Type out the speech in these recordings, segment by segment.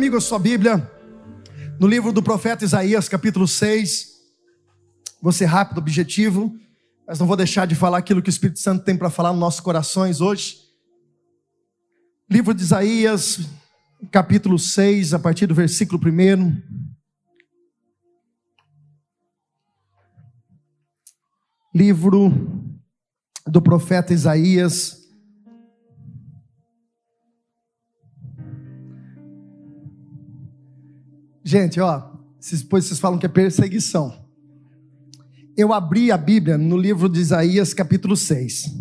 Comigo a sua Bíblia no livro do profeta Isaías, capítulo 6. Vou ser rápido, objetivo, mas não vou deixar de falar aquilo que o Espírito Santo tem para falar nos nossos corações hoje. Livro de Isaías, capítulo 6, a partir do versículo 1. Livro do profeta Isaías, Gente, ó, depois vocês falam que é perseguição. Eu abri a Bíblia no livro de Isaías, capítulo 6.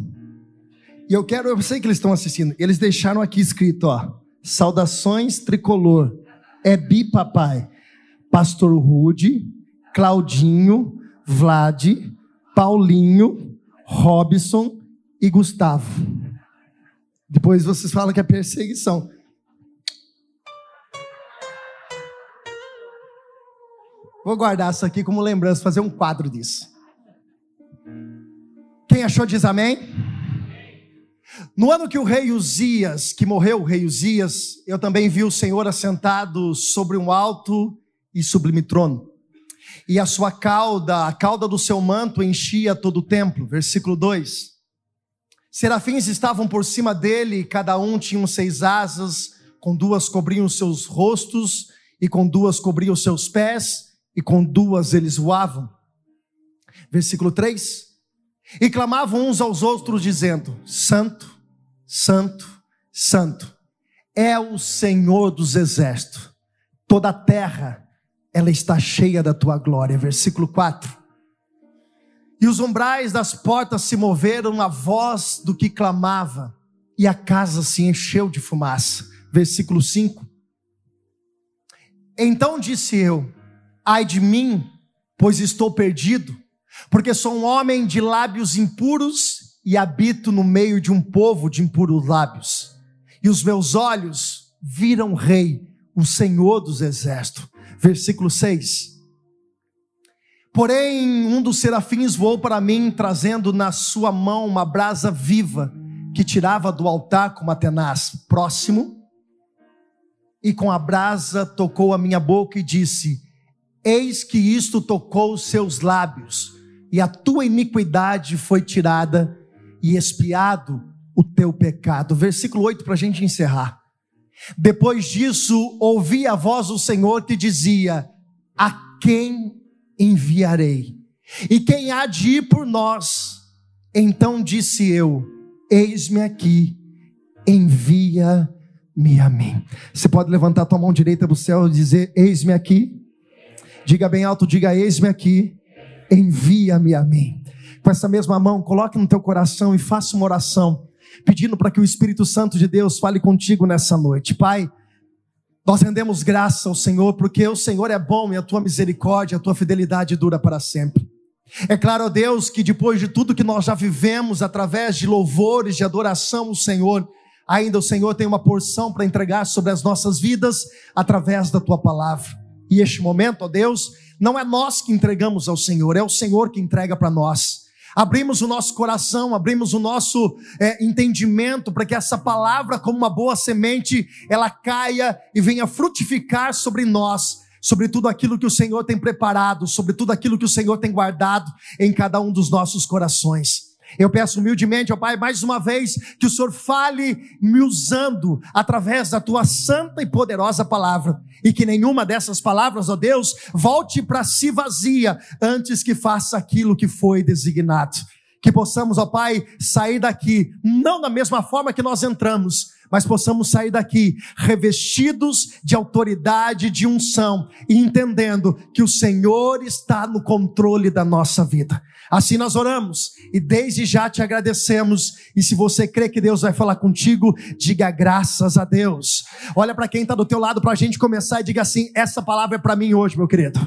E eu quero, eu sei que eles estão assistindo, eles deixaram aqui escrito, ó, saudações tricolor, é bi papai, pastor Rude, Claudinho, Vlad, Paulinho, Robson e Gustavo. Depois vocês falam que é perseguição. Vou guardar isso aqui como lembrança, fazer um quadro disso. Quem achou diz amém? No ano que o rei Uzias, que morreu o rei Uzias, eu também vi o Senhor assentado sobre um alto e sublime trono. E a sua cauda, a cauda do seu manto enchia todo o templo. Versículo 2. Serafins estavam por cima dele, cada um tinha seis asas, com duas cobriam os seus rostos e com duas cobriam os seus pés e com duas eles voavam. Versículo 3: E clamavam uns aos outros, dizendo: Santo, Santo, Santo, é o Senhor dos exércitos, toda a terra, ela está cheia da tua glória. Versículo 4. E os umbrais das portas se moveram na voz do que clamava, e a casa se encheu de fumaça. Versículo 5. Então disse eu: Ai de mim, pois estou perdido, porque sou um homem de lábios impuros e habito no meio de um povo de impuros lábios. E os meus olhos viram o Rei, o Senhor dos Exércitos. Versículo 6. Porém, um dos serafins voou para mim, trazendo na sua mão uma brasa viva, que tirava do altar com uma tenaz. Próximo. E com a brasa tocou a minha boca e disse: Eis que isto tocou os seus lábios, e a tua iniquidade foi tirada, e expiado o teu pecado. Versículo 8 para a gente encerrar. Depois disso, ouvi a voz do Senhor que dizia: A quem enviarei? E quem há de ir por nós? Então disse eu: Eis-me aqui, envia-me a mim. Você pode levantar a tua mão direita para o céu e dizer: Eis-me aqui, Diga bem alto, diga: Eis-me aqui, envia-me a mim. Com essa mesma mão, coloque no teu coração e faça uma oração, pedindo para que o Espírito Santo de Deus fale contigo nessa noite. Pai, nós rendemos graça ao Senhor, porque o Senhor é bom e a tua misericórdia, a tua fidelidade dura para sempre. É claro, ó Deus, que depois de tudo que nós já vivemos, através de louvores, de adoração ao Senhor, ainda o Senhor tem uma porção para entregar sobre as nossas vidas através da tua palavra. E este momento, ó Deus, não é nós que entregamos ao Senhor, é o Senhor que entrega para nós. Abrimos o nosso coração, abrimos o nosso é, entendimento para que essa palavra, como uma boa semente, ela caia e venha frutificar sobre nós, sobre tudo aquilo que o Senhor tem preparado, sobre tudo aquilo que o Senhor tem guardado em cada um dos nossos corações. Eu peço humildemente, ó Pai, mais uma vez, que o Senhor fale me usando através da tua santa e poderosa palavra, e que nenhuma dessas palavras, ó Deus, volte para si vazia antes que faça aquilo que foi designado. Que possamos, ó Pai, sair daqui, não da mesma forma que nós entramos, mas possamos sair daqui revestidos de autoridade, de unção, e entendendo que o Senhor está no controle da nossa vida. Assim nós oramos e desde já te agradecemos. E se você crê que Deus vai falar contigo, diga graças a Deus. Olha para quem está do teu lado para a gente começar e diga assim: essa palavra é para mim hoje, meu querido.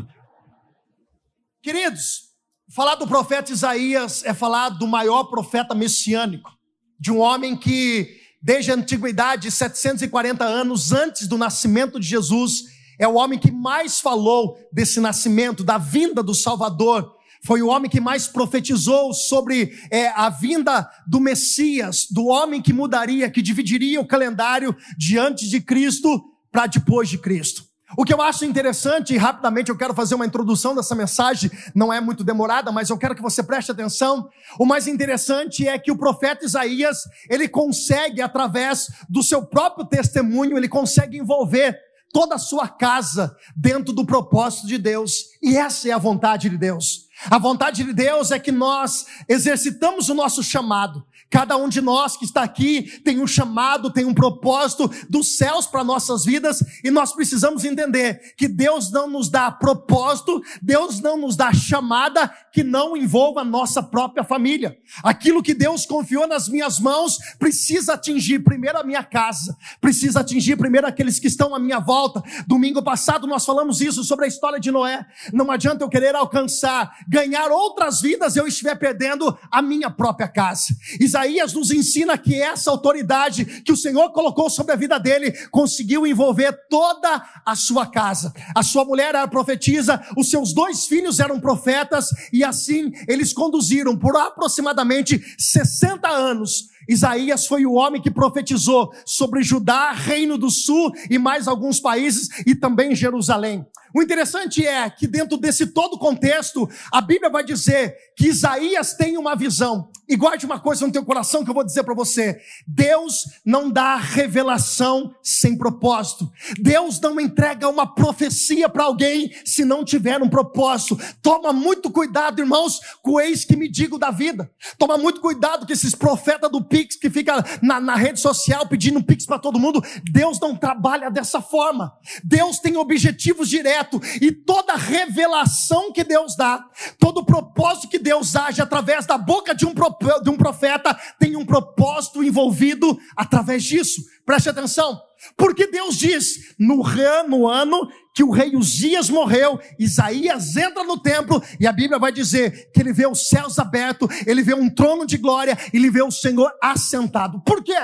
Queridos, falar do profeta Isaías é falar do maior profeta messiânico, de um homem que desde a antiguidade, 740 anos antes do nascimento de Jesus, é o homem que mais falou desse nascimento, da vinda do Salvador foi o homem que mais profetizou sobre é, a vinda do Messias, do homem que mudaria, que dividiria o calendário diante de Cristo para depois de Cristo. O que eu acho interessante, e rapidamente eu quero fazer uma introdução dessa mensagem, não é muito demorada, mas eu quero que você preste atenção. O mais interessante é que o profeta Isaías, ele consegue, através do seu próprio testemunho, ele consegue envolver toda a sua casa dentro do propósito de Deus. E essa é a vontade de Deus. A vontade de Deus é que nós exercitamos o nosso chamado. Cada um de nós que está aqui tem um chamado, tem um propósito dos céus para nossas vidas e nós precisamos entender que Deus não nos dá propósito, Deus não nos dá chamada que não envolva a nossa própria família. Aquilo que Deus confiou nas minhas mãos precisa atingir primeiro a minha casa, precisa atingir primeiro aqueles que estão à minha volta. Domingo passado nós falamos isso sobre a história de Noé. Não adianta eu querer alcançar, ganhar outras vidas eu estiver perdendo a minha própria casa. Nos ensina que essa autoridade que o Senhor colocou sobre a vida dele conseguiu envolver toda a sua casa. A sua mulher era profetisa, os seus dois filhos eram profetas e assim eles conduziram por aproximadamente 60 anos Isaías foi o homem que profetizou sobre Judá, Reino do Sul e mais alguns países e também Jerusalém. O interessante é que dentro desse todo contexto, a Bíblia vai dizer que Isaías tem uma visão. E guarde uma coisa no teu coração que eu vou dizer para você. Deus não dá revelação sem propósito. Deus não entrega uma profecia para alguém se não tiver um propósito. Toma muito cuidado, irmãos, com o ex que me digo da vida. Toma muito cuidado com esses profetas do Pix que fica na, na rede social pedindo Pix para todo mundo. Deus não trabalha dessa forma. Deus tem objetivos diretos e toda revelação que Deus dá, todo propósito que Deus age através da boca de um, de um profeta tem um propósito envolvido através disso. Preste atenção. Porque Deus diz, no, no ano que o rei Uzias morreu, Isaías entra no templo e a Bíblia vai dizer que ele vê os céus abertos, ele vê um trono de glória, ele vê o Senhor assentado. Por quê?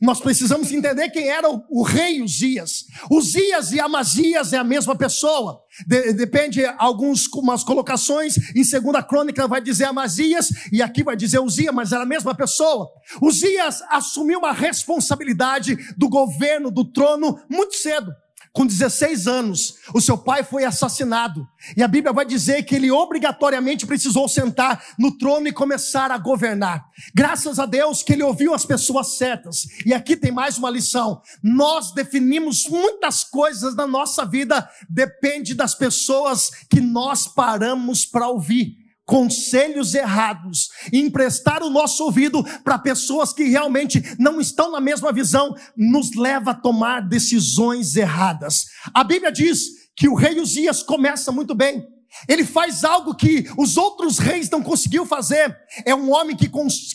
Nós precisamos entender quem era o, o rei Uzias. Uzias e Amazias é a mesma pessoa. De, depende algumas colocações. Em segunda crônica vai dizer Amazias e aqui vai dizer Uzias, mas era a mesma pessoa. Uzias assumiu uma responsabilidade do governo, do trono, muito cedo. Com 16 anos, o seu pai foi assassinado. E a Bíblia vai dizer que ele obrigatoriamente precisou sentar no trono e começar a governar. Graças a Deus que ele ouviu as pessoas certas. E aqui tem mais uma lição. Nós definimos muitas coisas na nossa vida, depende das pessoas que nós paramos para ouvir conselhos errados emprestar o nosso ouvido para pessoas que realmente não estão na mesma visão, nos leva a tomar decisões erradas. A Bíblia diz que o rei Uzias começa muito bem. Ele faz algo que os outros reis não conseguiu fazer. É um homem que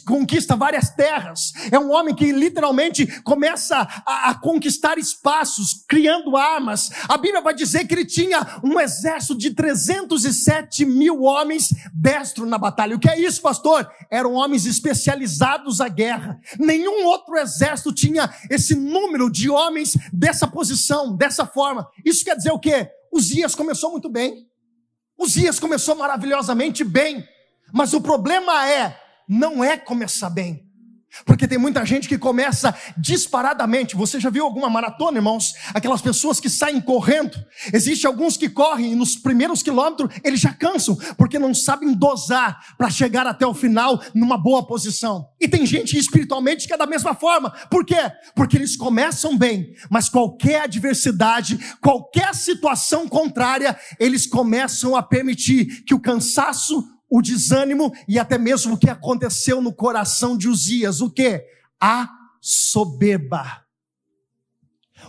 conquista várias terras. É um homem que literalmente começa a, a, conquistar espaços, criando armas. A Bíblia vai dizer que ele tinha um exército de 307 mil homens destro na batalha. O que é isso, pastor? Eram homens especializados à guerra. Nenhum outro exército tinha esse número de homens dessa posição, dessa forma. Isso quer dizer o quê? Os dias começou muito bem. Uzias começou maravilhosamente bem, mas o problema é, não é começar bem. Porque tem muita gente que começa disparadamente. Você já viu alguma maratona, irmãos? Aquelas pessoas que saem correndo. Existem alguns que correm e nos primeiros quilômetros eles já cansam, porque não sabem dosar para chegar até o final numa boa posição. E tem gente espiritualmente que é da mesma forma. Por quê? Porque eles começam bem, mas qualquer adversidade, qualquer situação contrária, eles começam a permitir que o cansaço, o desânimo e até mesmo o que aconteceu no coração de Uzias. O que? A soberba.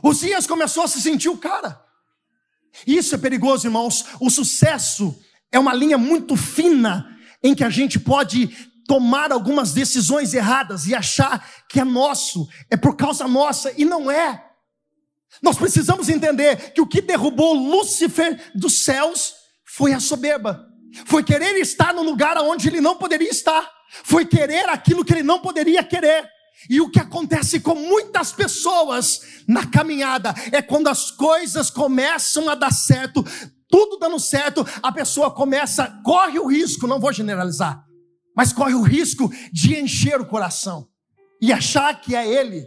Uzias começou a se sentir o cara. Isso é perigoso, irmãos. O sucesso é uma linha muito fina em que a gente pode tomar algumas decisões erradas e achar que é nosso, é por causa nossa, e não é. Nós precisamos entender que o que derrubou Lúcifer dos céus foi a soberba. Foi querer estar no lugar onde ele não poderia estar. Foi querer aquilo que ele não poderia querer. E o que acontece com muitas pessoas na caminhada é quando as coisas começam a dar certo, tudo dando certo, a pessoa começa, corre o risco, não vou generalizar, mas corre o risco de encher o coração e achar que é ele,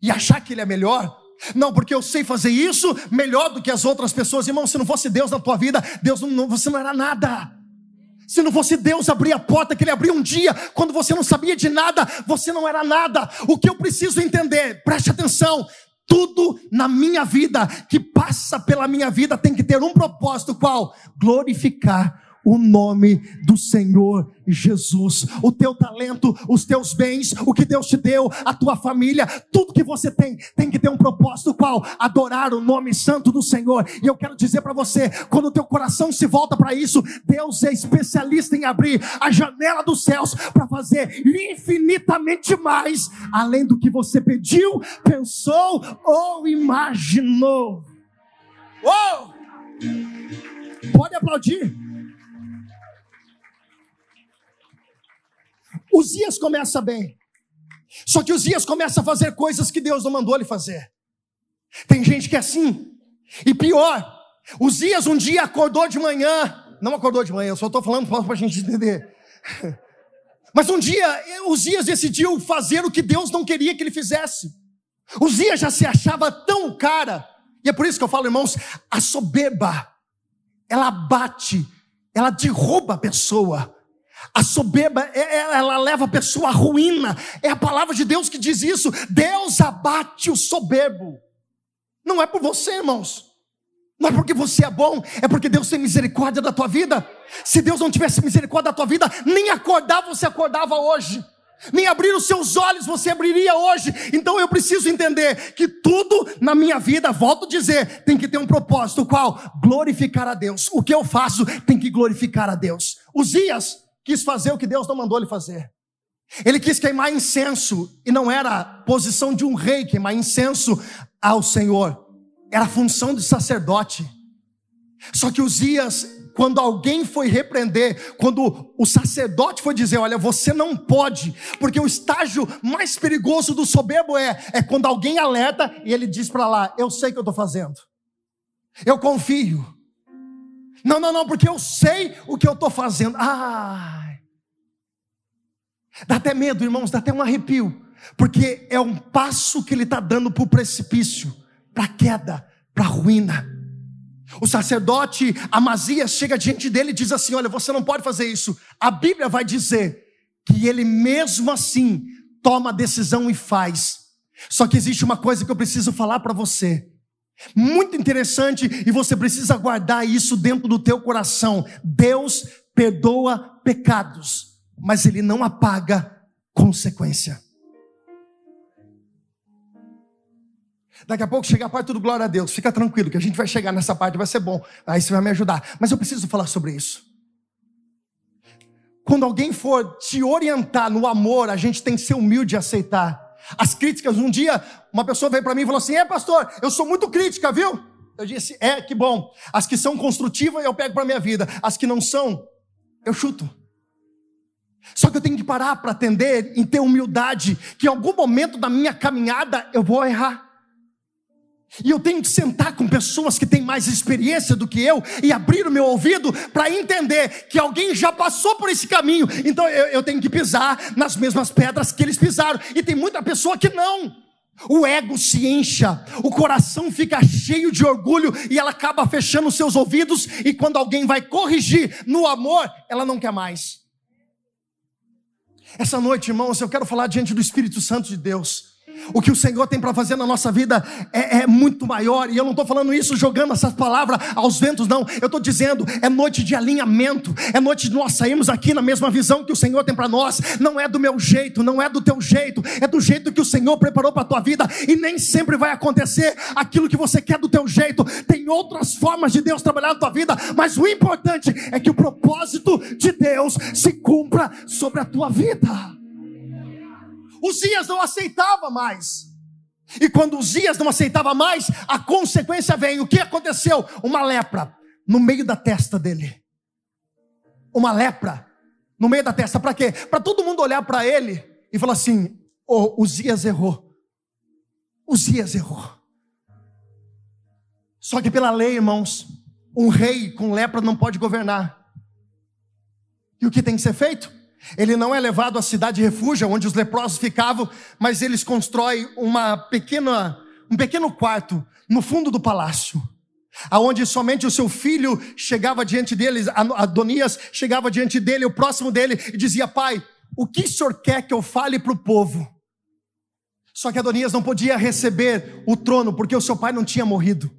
e achar que ele é melhor, Não, porque eu sei fazer isso melhor do que as outras pessoas. Irmão, se não fosse Deus na tua vida, Deus não, você não era nada. Se não fosse Deus abrir a porta que Ele abriu um dia, quando você não sabia de nada, você não era nada. O que eu preciso entender, preste atenção, tudo na minha vida, que passa pela minha vida, tem que ter um propósito: qual? Glorificar o nome do Senhor Jesus. O teu talento, os teus bens, o que Deus te deu, a tua família, tudo que você tem, tem que ter um propósito qual? Adorar o nome santo do Senhor. E eu quero dizer para você, quando o teu coração se volta para isso, Deus é especialista em abrir a janela dos céus para fazer infinitamente mais além do que você pediu, pensou ou imaginou. Oh! Pode aplaudir. Uzias começa bem. Só que Uzias começa a fazer coisas que Deus não mandou ele fazer. Tem gente que é assim. E pior, Uzias um dia acordou de manhã. Não acordou de manhã, eu só estou falando para a gente entender. Mas um dia Uzias decidiu fazer o que Deus não queria que ele fizesse. Uzias já se achava tão cara. E é por isso que eu falo, irmãos, a soberba, ela bate, ela derruba a pessoa. A soberba, é, é, ela leva a pessoa à ruína. É a palavra de Deus que diz isso. Deus abate o soberbo. Não é por você, irmãos. Não é porque você é bom, é porque Deus tem misericórdia da tua vida. Se Deus não tivesse misericórdia da tua vida, nem acordar você acordava hoje. Nem abrir os seus olhos você abriria hoje. Então eu preciso entender que tudo na minha vida, volto a dizer, tem que ter um propósito, qual? Glorificar a Deus. O que eu faço tem que glorificar a Deus. Uzias quis fazer o que Deus não mandou ele fazer. Ele quis queimar incenso, e não era a posição de um rei queimar incenso ao Senhor, era a função de sacerdote. Só que Uzias, quando alguém foi repreender, quando o sacerdote foi dizer: Olha, você não pode, porque o estágio mais perigoso do soberbo é, é quando alguém alerta e ele diz para lá: Eu sei o que eu estou fazendo, eu confio, não, não, não, porque eu sei o que eu estou fazendo. Ai. Dá até medo, irmãos, dá até um arrepio. Porque é um passo que ele está dando para o precipício, para a queda, para a ruína. O sacerdote Amazias chega diante dele e diz assim: Olha, você não pode fazer isso. A Bíblia vai dizer que ele mesmo assim toma a decisão e faz. Só que existe uma coisa que eu preciso falar para você. Muito interessante e você precisa guardar isso dentro do teu coração. Deus perdoa pecados, mas ele não apaga consequência. Daqui a pouco chega a parte do glória a Deus. Fica tranquilo que a gente vai chegar nessa parte, vai ser bom. Aí você vai me ajudar. Mas eu preciso falar sobre isso. Quando alguém for te orientar no amor, a gente tem que ser humilde e aceitar. As críticas, um dia, uma pessoa veio para mim e falou assim: É, pastor, eu sou muito crítica, viu? Eu disse: É, que bom. As que são construtivas eu pego para minha vida, as que não são, eu chuto. Só que eu tenho que parar para atender e ter humildade, que em algum momento da minha caminhada eu vou errar. E eu tenho que sentar com pessoas que têm mais experiência do que eu e abrir o meu ouvido para entender que alguém já passou por esse caminho. Então eu, eu, tenho que pisar nas mesmas pedras que eles pisaram. E tem muita pessoa que não. O ego se incha, o coração fica cheio de orgulho e ela acaba fechando os seus ouvidos. E quando alguém vai corrigir no amor, ela não quer mais. Essa noite, irmãos, eu quero falar diante do Espírito Santo de Deus. O que o Senhor tem para fazer na nossa vida é, é, muito maior, e eu não estou falando isso jogando essas palavras aos ventos, não. Eu estou dizendo, é noite de alinhamento, é noite de nós sairmos aqui na mesma visão que o Senhor tem para nós. Não é do meu jeito, não é do teu jeito, é do jeito que o Senhor preparou para a tua vida, e nem sempre vai acontecer aquilo que você quer do teu jeito. Tem outras formas de Deus trabalhar na tua vida, mas o importante é que o propósito de Deus se cumpra sobre a tua vida. Uzias não aceitava mais. E quando Uzias não aceitava mais, a consequência vem. O que aconteceu? Uma lepra no meio da testa dele. Uma lepra no meio da testa. Para quê? Para todo mundo olhar para ele e falar assim: oh, Uzias errou. Uzias errou. Só que pela lei, irmãos, um rei com lepra não pode governar. E o que tem que ser feito? Ele não é levado à cidade de refúgio, onde os leprosos ficavam, mas eles constroem uma pequena, um pequeno quarto no fundo do palácio, aonde somente o seu filho chegava diante dele, Adonias chegava diante dele, o próximo dele, e dizia: Pai, o que o senhor quer que eu fale para o povo? Só que Adonias não podia receber o trono, porque o seu pai não tinha morrido.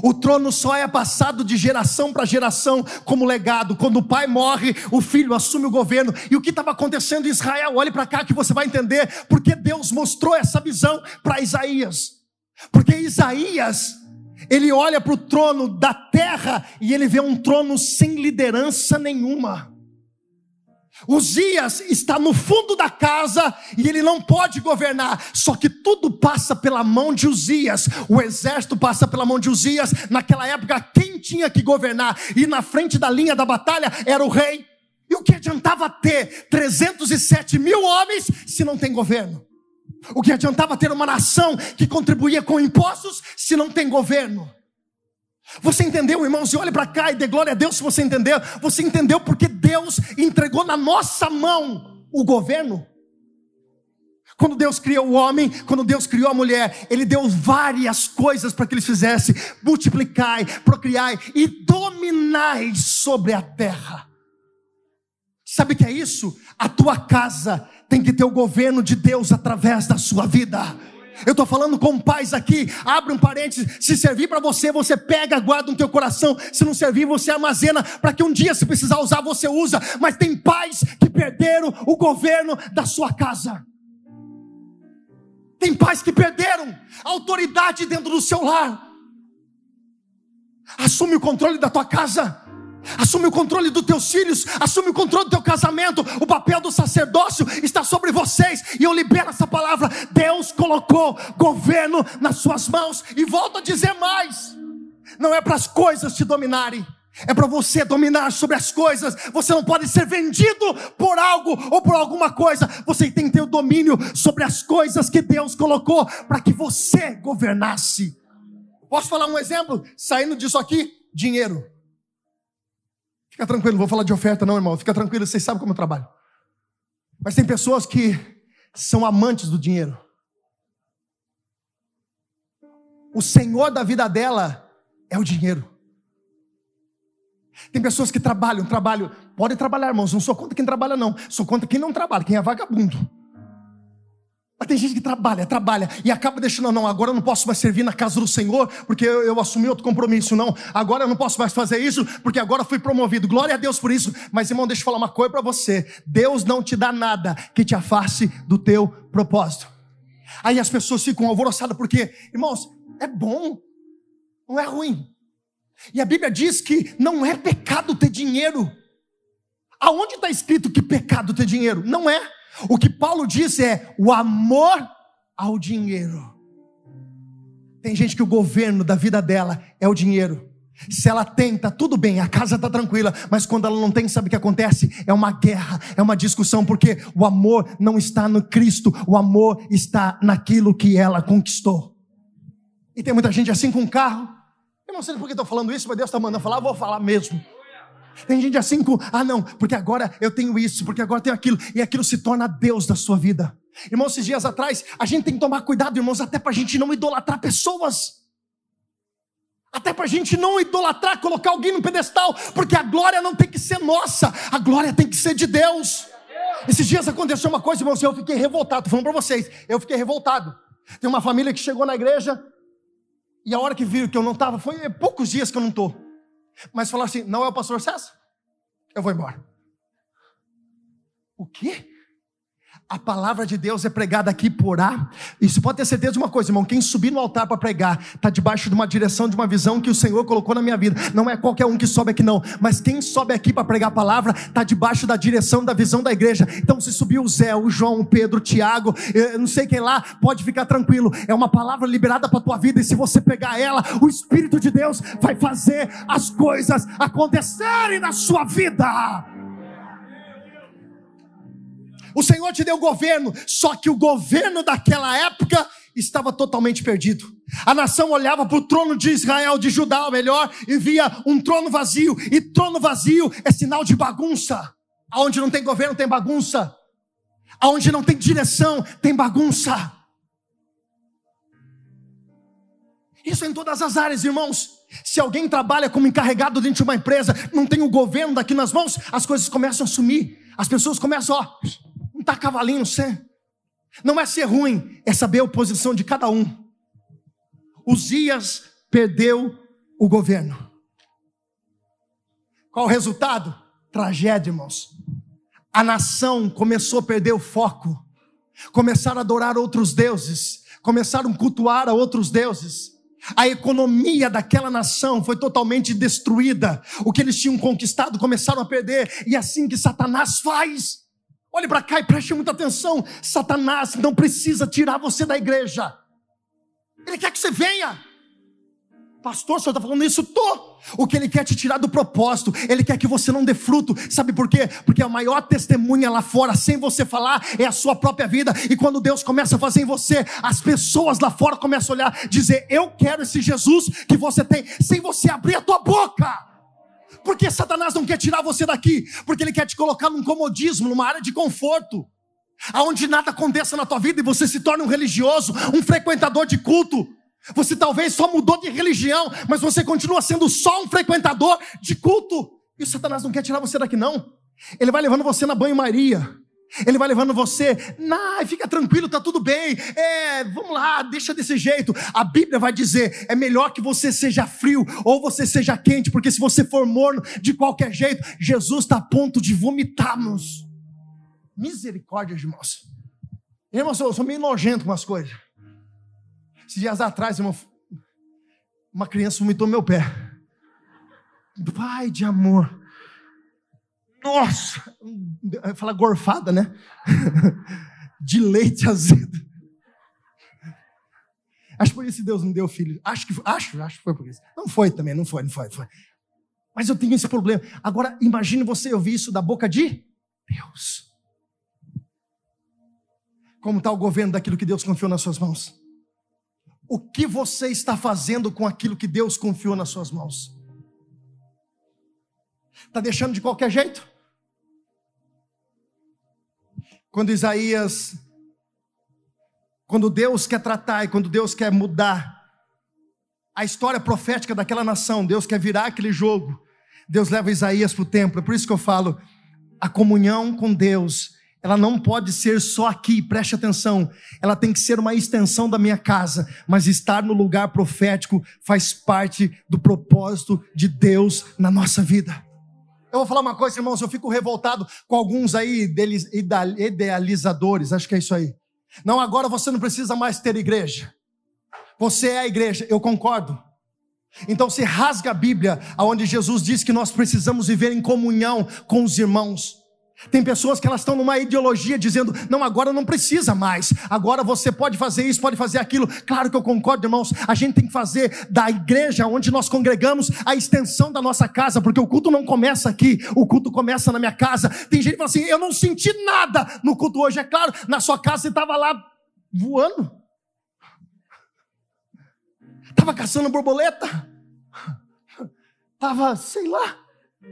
O trono só é passado de geração para geração como legado. Quando o pai morre, o filho assume o governo. E o que estava acontecendo em Israel? Olhe para cá que você vai entender porque Deus mostrou essa visão para Isaías. Porque Isaías, ele olha para o trono da terra e ele vê um trono sem liderança nenhuma. Uzias está no fundo da casa e ele não pode governar, só que tudo passa pela mão de Uzias, o exército passa pela mão de Uzias. Naquela época, quem tinha que governar e na frente da linha da batalha era o rei. E o que adiantava ter 307 mil homens se não tem governo? O que adiantava ter uma nação que contribuía com impostos se não tem governo? Você entendeu, irmãos? E olhe para cá e dê glória a Deus se você entendeu. Você entendeu porque Deus entregou na nossa mão o governo? Quando Deus criou o homem, quando Deus criou a mulher, Ele deu várias coisas para que eles fizessem: multiplicai, procriai e dominai sobre a terra. Sabe o que é isso? A tua casa tem que ter o governo de Deus através da sua vida. Eu estou falando com pais aqui. Abre um parênteses. Se servir para você, você pega, guarda no teu coração. Se não servir, você armazena para que um dia, se precisar usar, você usa. Mas tem pais que perderam o governo da sua casa. Tem pais que perderam a autoridade dentro do seu lar. Assume o controle da tua casa. Assume o controle dos teus filhos, assume o controle do teu casamento. O papel do sacerdócio está sobre vocês. E eu libero essa palavra. Deus colocou governo nas suas mãos. E volto a dizer mais: não é para as coisas te dominarem. É para você dominar sobre as coisas. Você não pode ser vendido por algo ou por alguma coisa. Você tem que ter o domínio sobre as coisas que Deus colocou para que você governasse. Posso falar um exemplo? Saindo disso aqui, dinheiro. Fica tranquilo, não vou falar de oferta, não, irmão. Fica tranquilo, vocês sabem como eu trabalho. Mas tem pessoas que são amantes do dinheiro. O senhor da vida dela é o dinheiro. Tem pessoas que trabalham, trabalham, podem trabalhar, irmãos. Não sou contra quem trabalha, não. Sou contra quem não trabalha, quem é vagabundo. Mas tem gente que trabalha, trabalha e acaba deixando, não, agora eu não posso mais servir na casa do Senhor, porque eu, eu, assumi outro compromisso, não. Agora eu não posso mais fazer isso, porque agora fui promovido. Glória a Deus por isso. Mas, irmão, deixa eu falar uma coisa para você: Deus não te dá nada que te afaste do teu propósito. Aí as pessoas ficam alvoroçadas, porque, irmãos, é bom, não é ruim. E a Bíblia diz que não é pecado ter dinheiro. Aonde está escrito que pecado ter dinheiro? Não é. O que Paulo diz é o amor ao dinheiro. Tem gente que o governo da vida dela é o dinheiro. Se ela tem, tá tudo bem, a casa tá tranquila, mas quando ela não tem, sabe o que acontece? É uma guerra, é uma discussão, porque o amor não está no Cristo, o amor está naquilo que ela conquistou. E tem muita gente assim com carro. Eu não sei por que estou falando isso, mas Deus está mandando falar, vou falar mesmo. Tem gente assim com, ah não, porque agora eu tenho isso, porque agora eu tenho aquilo, e aquilo se torna Deus da sua vida. Irmãos, esses dias atrás, a gente tem que tomar cuidado, irmãos, até para a gente não idolatrar pessoas. Até para a gente não idolatrar, colocar alguém no pedestal, porque a glória não tem que ser nossa, a glória tem que ser de Deus. Esses dias aconteceu uma coisa, irmãos, eu fiquei revoltado, falando para vocês, eu fiquei revoltado. Tem uma família que chegou na igreja, e a hora que viram que eu não estava, foi poucos dias que eu não estou. Mas falar assim, não é o pastor César? Eu vou embora. O quê? A palavra de Deus é pregada aqui por A. Isso pode ter certeza de uma coisa, irmão. Quem subir no altar para pregar está debaixo de uma direção, de uma visão que o Senhor colocou na minha vida. Não é qualquer um que sobe aqui, não. Mas quem sobe aqui para pregar a palavra está debaixo da direção, da visão da igreja. Então, se subir o Zé, o João, o Pedro, o Tiago, eu não sei quem lá, pode ficar tranquilo. É uma palavra liberada para tua vida. E se você pegar ela, o Espírito de Deus vai fazer as coisas acontecerem na sua vida. O Senhor te deu governo, só que o governo daquela época estava totalmente perdido. A nação olhava para o trono de Israel, de Judá, melhor, e via um trono vazio. E trono vazio é sinal de bagunça. Aonde não tem governo tem bagunça. Aonde não tem direção tem bagunça. Isso em todas as áreas, irmãos. Se alguém trabalha como encarregado dentro de uma empresa, não tem o governo daqui nas mãos, as coisas começam a sumir. As pessoas começam, ó, não tá cavalinho, você. Não é ser ruim, é saber a oposição de cada um. Uzias perdeu o governo. Qual o resultado? Tragédia, irmãos. A nação começou a perder o foco, começaram a adorar outros deuses, começaram a cultuar a outros deuses. A economia daquela nação foi totalmente destruída. O que eles tinham conquistado começaram a perder, e é assim que Satanás faz. Olhe para cá e preste muita atenção. Satanás não precisa tirar você da igreja. Ele quer que você venha. Pastor, o senhor está falando isso? Tô. O que ele quer te tirar do propósito, ele quer que você não dê fruto. Sabe por quê? Porque a maior testemunha lá fora, sem você falar, é a sua própria vida. E quando Deus começa a fazer em você, as pessoas lá fora começam a olhar, dizer: Eu quero esse Jesus que você tem, sem você abrir a tua boca. Porque Satanás não quer tirar você daqui, porque ele quer te colocar num comodismo, numa área de conforto, aonde nada aconteça na tua vida e você se torne um religioso, um frequentador de culto. Você talvez só mudou de religião, mas você continua sendo só um frequentador de culto. E o Satanás não quer tirar você daqui, não. Ele vai levando você na banho-maria. Ele vai levando você, nah, fica tranquilo, tá tudo bem. É, vamos lá, deixa desse jeito. A Bíblia vai dizer: é melhor que você seja frio ou você seja quente, porque se você for morno de qualquer jeito, Jesus está a ponto de vomitar-nos. Misericórdia, irmãos. Irmãos, eu sou meio nojento com as coisas. Esses dias atrás, irmão, uma criança vomitou meu pé. Pai de amor. Nossa! Fala gorfada, né? de leite azedo. Acho que por isso Deus não deu filho. Acho que, acho, acho que foi por isso. Não foi também, não foi, não foi, foi. Mas eu tenho esse problema. Agora, imagine você ouvir isso da boca de Deus. Como está o governo daquilo que Deus confiou nas suas mãos? o que você está fazendo com aquilo que Deus confiou nas suas mãos? Está deixando de qualquer jeito? Quando Isaías, quando Deus quer tratar e quando Deus quer mudar a história profética daquela nação, Deus quer virar aquele jogo, Deus leva Isaías para o templo. É por isso que eu falo, a comunhão com Deus ela não pode ser só aqui, preste atenção. Ela tem que ser uma extensão da minha casa, mas estar no lugar profético faz parte do propósito de Deus na nossa vida. Eu vou falar uma coisa, irmãos, eu fico revoltado com alguns aí idealizadores, acho que é isso aí. Não, agora você não precisa mais ter igreja. Você é a igreja, eu concordo. Então se rasga a Bíblia, aonde Jesus diz que nós precisamos viver em comunhão com os irmãos. Tem pessoas que elas estão numa ideologia dizendo: não, agora não precisa mais, agora você pode fazer isso, pode fazer aquilo. Claro que eu concordo, irmãos, a gente tem que fazer da igreja onde nós congregamos a extensão da nossa casa, porque o culto não começa aqui, o culto começa na minha casa. Tem gente que fala assim: eu não senti nada no culto hoje, é claro, na sua casa você estava lá voando, estava caçando borboleta, estava, sei lá,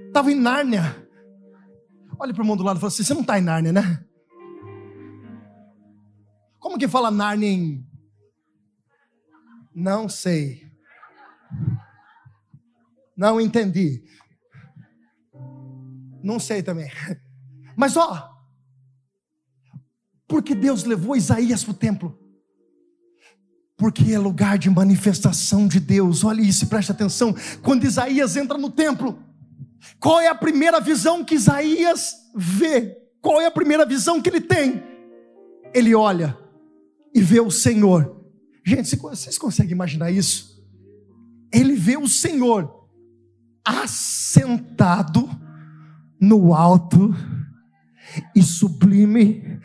estava em Nárnia. Olhe para o mundo do lado e fala assim: você não está em Nárnia, né? Como que fala Nárnia em. Não sei. Não entendi. Não sei também. Mas ó, porque Deus levou Isaías para o templo? Porque é lugar de manifestação de Deus. Olha isso, preste atenção. Quando Isaías entra no templo, qual é a primeira visão que Isaías vê? Qual é a primeira visão que ele tem? Ele olha e vê o Senhor. Gente, vocês conseguem imaginar isso? Ele vê o Senhor assentado no alto e sublime.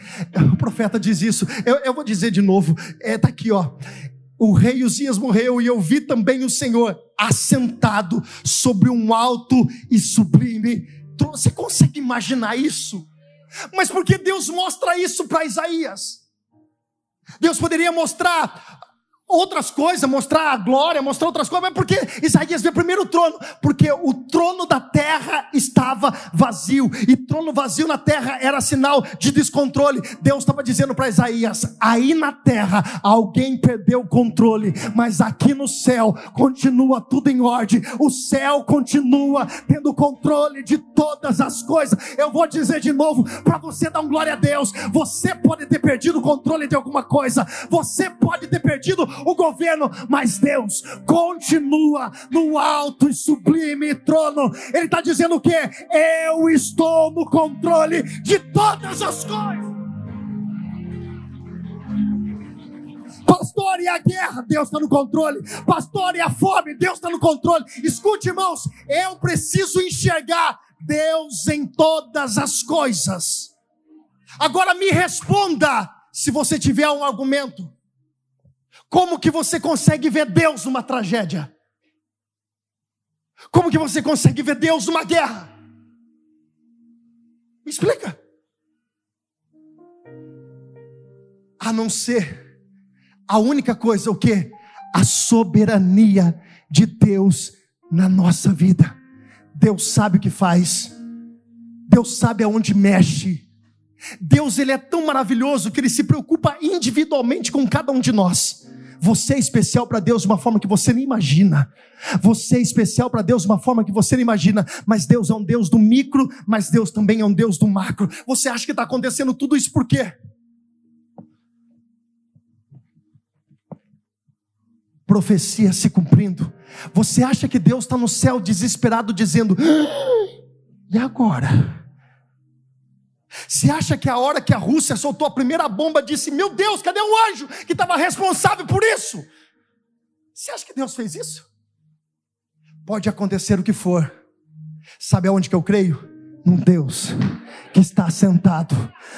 O profeta diz isso. Eu, eu vou dizer de novo. É, tá aqui, ó o rei Uzias morreu e eu vi também o Senhor assentado sobre um alto e sublime trono. Você consegue imaginar isso? Mas por que Deus mostra isso para Isaías? Deus poderia mostrar outras coisas, mostrar a glória, mostrar outras coisas, mas por que Isaías vê primeiro o trono? Porque o trono da terra terra estava vazio, e trono vazio na terra era sinal de descontrole. Deus estava dizendo para Isaías: aí na terra alguém perdeu o controle, mas aqui no céu continua tudo em ordem, o céu continua tendo controle de todas as coisas. Eu vou dizer de novo, para você dar um glória a Deus, você pode ter perdido o controle de alguma coisa, você pode ter perdido o governo, mas Deus continua no alto e sublime trono. Ele está dizendo o que? Eu estou no controle de todas as coisas. Pastor, e a guerra? Deus está no controle. Pastor, e a fome? Deus está no controle. Escute, irmãos, eu preciso enxergar Deus em todas as coisas. Agora me responda, se você tiver um argumento. Como que você consegue ver Deus numa tragédia? Como que você consegue ver Deus numa guerra? Me explica. A não ser a única coisa, o que? A soberania de Deus na nossa vida. Deus sabe o que faz. Deus sabe aonde mexe. Deus ele é tão maravilhoso que ele se preocupa individualmente com cada um de nós. Você é especial para Deus de uma forma que você nem imagina. Você é especial para Deus de uma forma que você não imagina. Mas Deus é um Deus do micro, mas Deus também é um Deus do macro. Você acha que está acontecendo tudo isso por quê? Profecia se cumprindo. Você acha que Deus está no céu desesperado dizendo: ah, e agora? Você acha que a hora que a Rússia soltou a primeira bomba disse: Meu Deus, cadê o anjo que estava responsável por isso? Você acha que Deus fez isso? Pode acontecer o que for. Sabe aonde que eu creio? Num Deus que está sentado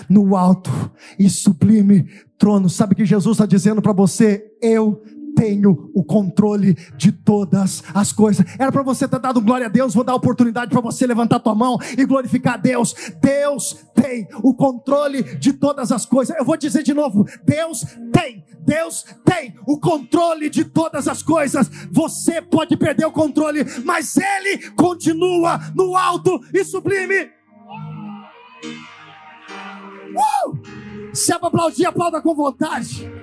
no alto e sublime trono. Sabe que Jesus está dizendo para você? Eu tenho o controle de todas as coisas. Era para você ter dado glória a Deus, vou dar a oportunidade para você levantar tua mão e glorificar a Deus. Deus tem o controle de todas as coisas. Eu vou dizer de novo: Deus tem, Deus tem o controle de todas as coisas. Você pode perder o controle, mas Ele continua no alto e sublime. Uh! Se é para aplaudir, aplauda com vontade.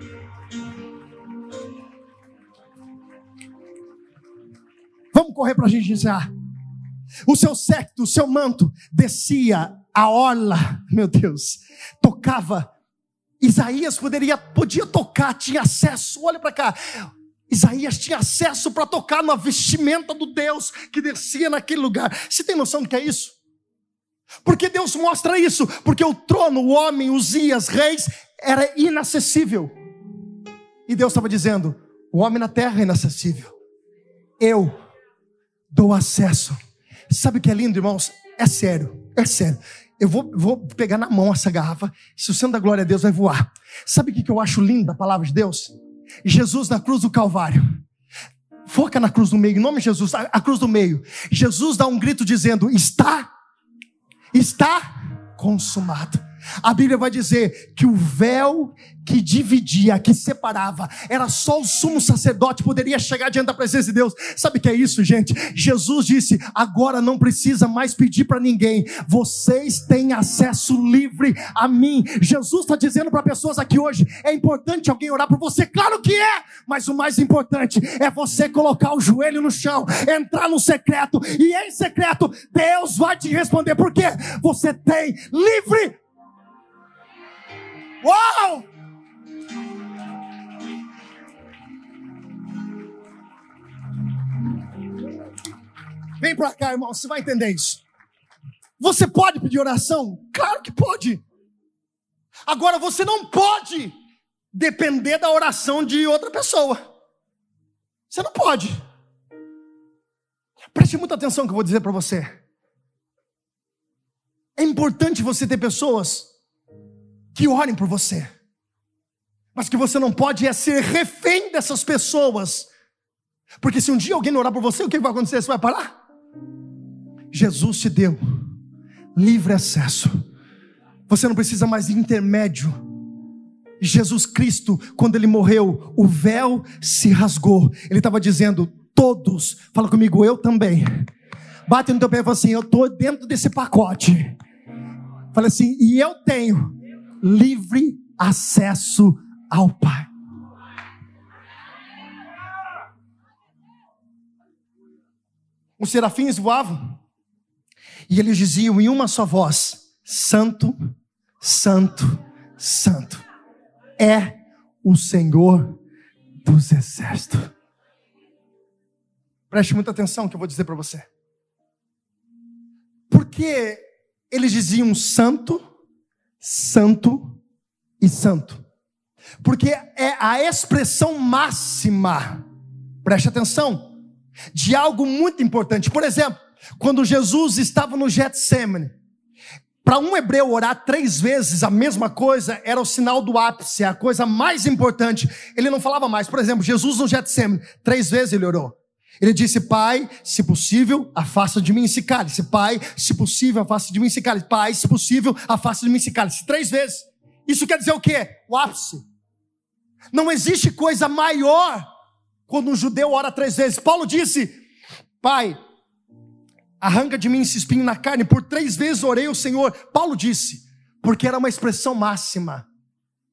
Vamos correr para a gente encerrar. O seu secto, o seu manto descia a orla, meu Deus, tocava. Isaías poderia, podia tocar, tinha acesso. Olha para cá. Isaías tinha acesso para tocar na vestimenta do Deus que descia naquele lugar. Você tem noção do que é isso? Porque Deus mostra isso? Porque o trono, o homem, os dias, reis, era inacessível. E Deus estava dizendo: o homem na terra é inacessível. Eu dou acesso. Sabe o que é lindo, irmãos? É sério, é sério. Eu vou, vou pegar na mão essa garrafa, se o santo da glória a Deus vai voar. Sabe o que eu acho lindo da palavra de Deus? Jesus na cruz do Calvário. Foca na cruz do meio, em nome de Jesus, a, a cruz do meio. Jesus dá um grito dizendo: Está, está consumado. A Bíblia vai dizer que o véu que dividia, que separava, era só o sumo sacerdote poderia chegar diante da presença de Deus. Sabe o que é isso, gente? Jesus disse: agora não precisa mais pedir para ninguém, vocês têm acesso livre a mim. Jesus está dizendo para pessoas aqui hoje: é importante alguém orar por você, claro que é, mas o mais importante é você colocar o joelho no chão, entrar no secreto, e em secreto Deus vai te responder, porque você tem livre Uau! Vem para cá, irmão, você vai entender isso. Você pode pedir oração? Claro que pode. Agora você não pode depender da oração de outra pessoa. Você não pode. Preste muita atenção no que eu vou dizer para você. É importante você ter pessoas que orem por você. Mas que você não pode é ser refém dessas pessoas. Porque se um dia alguém orar por você, o que vai acontecer? Você vai parar? Jesus te deu livre acesso. Você não precisa mais de intermédio. Jesus Cristo, quando ele morreu, o véu se rasgou. Ele estava dizendo: todos, fala comigo, eu também Bate no teu pé e fala assim: Eu estou dentro desse pacote. Fala assim: E eu tenho livre acesso ao Pai. Os serafins voavam e eles diziam em uma só voz: Santo, Santo, Santo é o Senhor dos Exércitos. Preste muita atenção que eu vou dizer para você. Porque eles diziam santo, santo e santo. Porque é a expressão máxima, preste atenção, de algo muito importante. Por exemplo, quando Jesus estava no Getsemane, para um hebreu orar três vezes a mesma coisa era o sinal do ápice, a coisa mais importante. Ele não falava mais. Por exemplo, Jesus no Getsemane, três vezes ele orou. Ele disse: Pai, se possível, afasta de mim esse cálice. Pai, se possível, afasta de mim esse cálice. Pai, se possível, afasta de mim esse cálice. Três vezes. Isso quer dizer o quê? O ápice. Não existe coisa maior quando um judeu ora três vezes. Paulo disse: Pai, arranca de mim esse espinho na carne. Por três vezes orei ao Senhor. Paulo disse, porque era uma expressão máxima.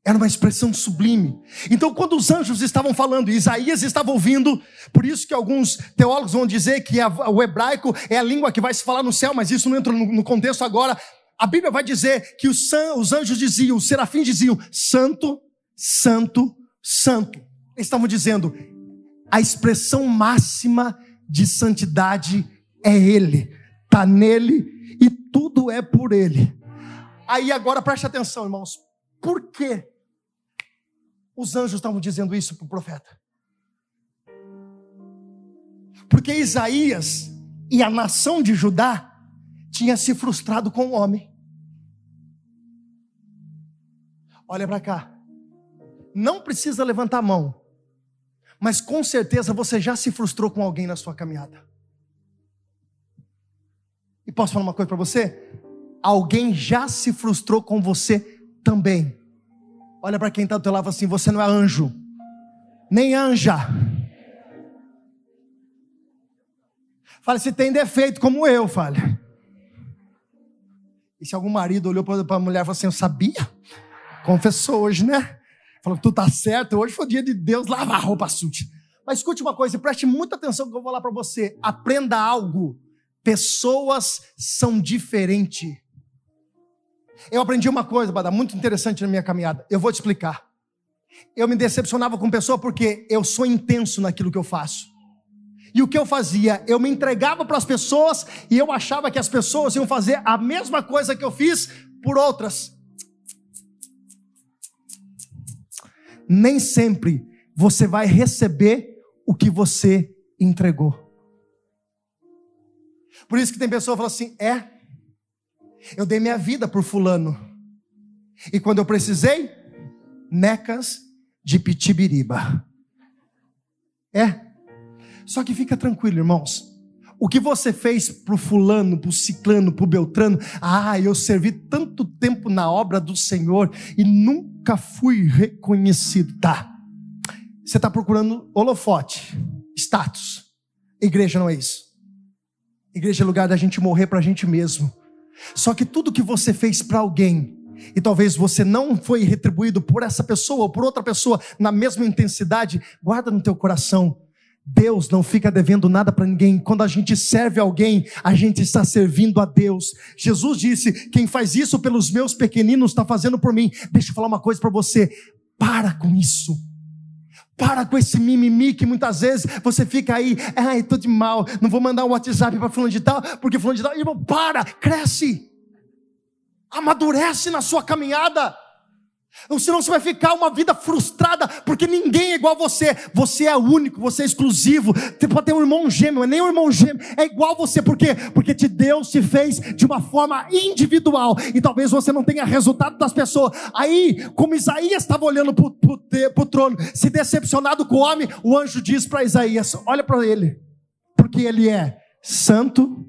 Era uma expressão sublime. Então, quando os anjos estavam falando, Isaías estava ouvindo, por isso que alguns teólogos vão dizer que a, o hebraico é a língua que vai se falar no céu, mas isso não entra no, no contexto agora. A Bíblia vai dizer que os, os anjos diziam, os serafins diziam, Santo, Santo, Santo. Eles estavam dizendo, a expressão máxima de santidade é Ele, está nele e tudo é por Ele. Aí agora preste atenção, irmãos. Por que os anjos estavam dizendo isso para o profeta? Porque Isaías e a nação de Judá tinha se frustrado com o homem. Olha para cá. Não precisa levantar a mão. Mas com certeza você já se frustrou com alguém na sua caminhada. E posso falar uma coisa para você? Alguém já se frustrou com você também. Olha para quem está do teu lado assim: você não é anjo, nem anja. Fale, se tem defeito como eu, fale. E se algum marido olhou para a mulher e falou assim: Eu sabia? Confessou hoje, né? Falou tu tá certo, hoje foi o dia de Deus lavar a roupa suja. Mas escute uma coisa, preste muita atenção que eu vou falar para você. Aprenda algo. Pessoas são diferentes. Eu aprendi uma coisa, Bada, muito interessante na minha caminhada. Eu vou te explicar. Eu me decepcionava com pessoa porque eu sou intenso naquilo que eu faço. E o que eu fazia? Eu me entregava para as pessoas e eu achava que as pessoas iam fazer a mesma coisa que eu fiz por outras. Nem sempre você vai receber o que você entregou. Por isso que tem pessoa que fala assim: é, eu dei minha vida por fulano. E quando eu precisei, necas de pitibiriba. É. Só que fica tranquilo, irmãos. O que você fez pro fulano, pro ciclano, pro beltrano? Ah, eu servi tanto tempo na obra do Senhor e nunca fui reconhecido. Tá. Você está procurando holofote, status. Igreja não é isso. Igreja é lugar da gente morrer para a gente mesmo. Só que tudo que você fez para alguém, e talvez você não foi retribuído por essa pessoa ou por outra pessoa na mesma intensidade, guarda no teu coração. Deus não fica devendo nada para ninguém. Quando a gente serve alguém, a gente está servindo a Deus. Jesus disse: Quem faz isso pelos meus pequeninos está fazendo por mim. Deixa eu falar uma coisa para você. Para com isso. Para com esse mimimi que muitas vezes você fica aí, ai, tô de mal, não vou mandar um WhatsApp para fulano de tal, porque fulano de tal, irmão, para, cresce. Amadurece na sua caminhada. Ou senão você vai ficar uma vida frustrada, porque ninguém é igual a você. Você é único, você é exclusivo. Você pode ter um irmão gêmeo, nem um irmão gêmeo, é igual a você. Por quê? Porque te Deus te fez de uma forma individual. E talvez você não tenha resultado das pessoas. Aí, como Isaías estava olhando para o trono, se decepcionado com o homem, o anjo diz para Isaías: olha para ele, porque ele é santo,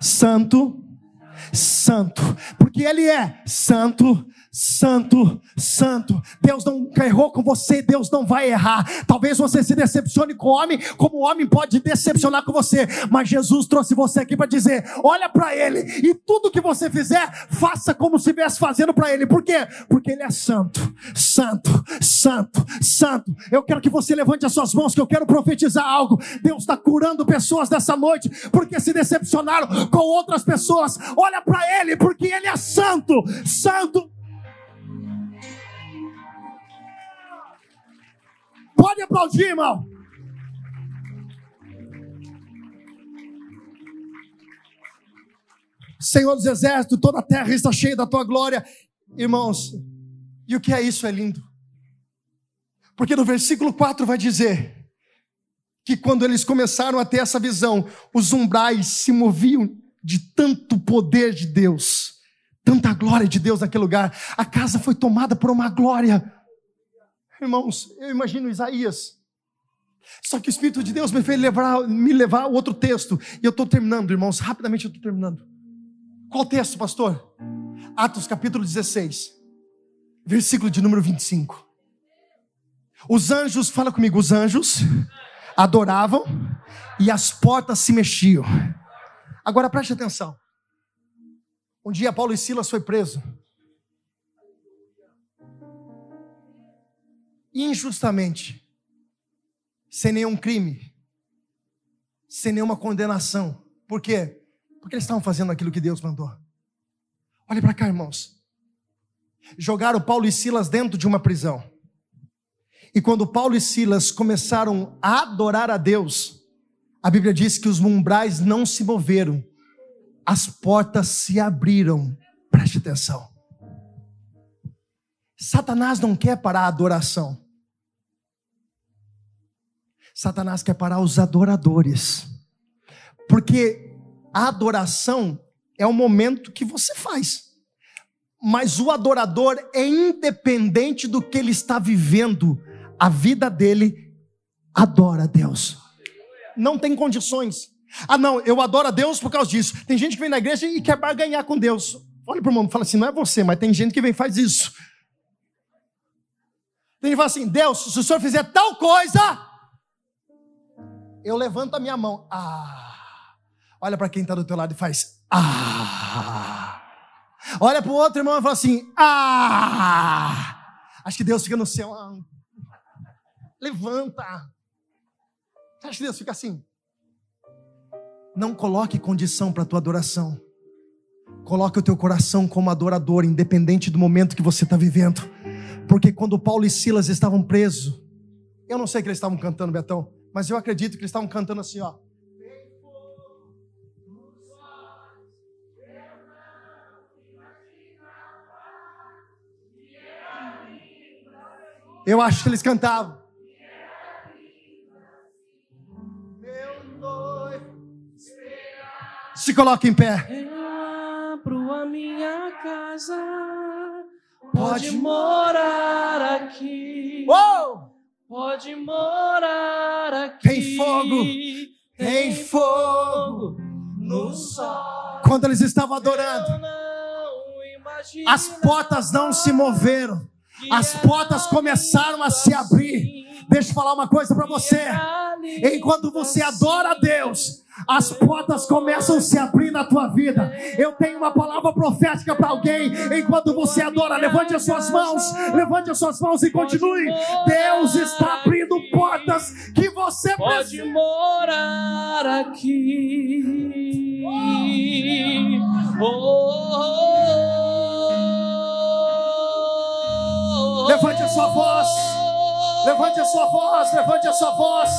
santo, santo, porque Ele é santo, santo, santo. Deus não errou com você, Deus não vai errar. Talvez você se decepcione com o homem, como o homem pode decepcionar com você, mas Jesus trouxe você aqui para dizer: olha para Ele e tudo que você fizer, faça como se estivesse fazendo para Ele. Por quê? Porque Ele é santo, santo, santo, santo. Eu quero que você levante as suas mãos, que eu quero profetizar algo. Deus está curando pessoas dessa noite, porque se decepcionaram com outras pessoas. Olha para Ele, porque Ele é santo, santo. Pode aplaudir, irmão. Senhor dos exércitos, toda a terra está cheia da tua glória. Irmãos, e o que é isso? É lindo. Porque no versículo 4 vai dizer que quando eles começaram a ter essa visão, os umbrais se moviam de tanto poder de Deus, tanta glória de Deus naquele lugar. A casa foi tomada por uma glória Irmãos, eu imagino Isaías. Só que o Espírito de Deus me fez levar, me levar a outro texto. E eu estou terminando, irmãos. Rapidamente eu estou terminando. Qual texto, pastor? Atos capítulo 16, versículo de número 25. Os anjos, fala comigo, os anjos adoravam e as portas se mexiam. Agora preste atenção. Um dia Paulo e Silas foi preso. Injustamente, sem nenhum crime, sem nenhuma condenação. Por quê? Porque eles estavam fazendo aquilo que Deus mandou. Olha para cá, irmãos. Jogaram Paulo e Silas dentro de uma prisão. E quando Paulo e Silas começaram a adorar a Deus, a Bíblia diz que os umbrais não se moveram, as portas se abriram. Preste atenção. Satanás não quer parar a adoração. Satanás quer parar os adoradores. Porque a adoração é o momento que você faz. Mas o adorador é independente do que ele está vivendo. A vida dele adora a Deus. Não tem condições. Ah, não, eu adoro a Deus por causa disso. Tem gente que vem na igreja e quer barganhar com Deus. Olha para o irmão e fala assim: não é você, mas tem gente que vem e faz isso. Tem que fala assim: Deus, se o senhor fizer tal coisa, eu levanto a minha mão. Ah. Olha para quem está do teu lado e faz. Ah. Olha para o outro irmão e fala assim. Ah. Acho que Deus fica no céu. Ah. Levanta. Acho que Deus fica assim. Não coloque condição para a tua adoração. Coloque o teu coração como adorador, independente do momento que você está vivendo. Porque quando Paulo e Silas estavam presos, eu não sei o que eles estavam cantando, Betão. Mas eu acredito que eles estavam cantando assim, ó. Eu acho que eles cantavam. Se coloque em pé. Pode morar aqui. Uou! pode morar aqui. Tem fogo, tem fogo no sol. Quando eles estavam adorando, as portas não se moveram, as portas começaram a se abrir. Deixa eu falar uma coisa para você. Enquanto você adora a Deus, as portas começam a se abrir na tua vida. Eu tenho uma palavra profética para alguém. Enquanto você adora, levante as suas mãos, levante as suas mãos e continue. Deus está abrindo portas que você pode morar aqui. Levante a sua voz. Levante a sua voz, levante a sua voz.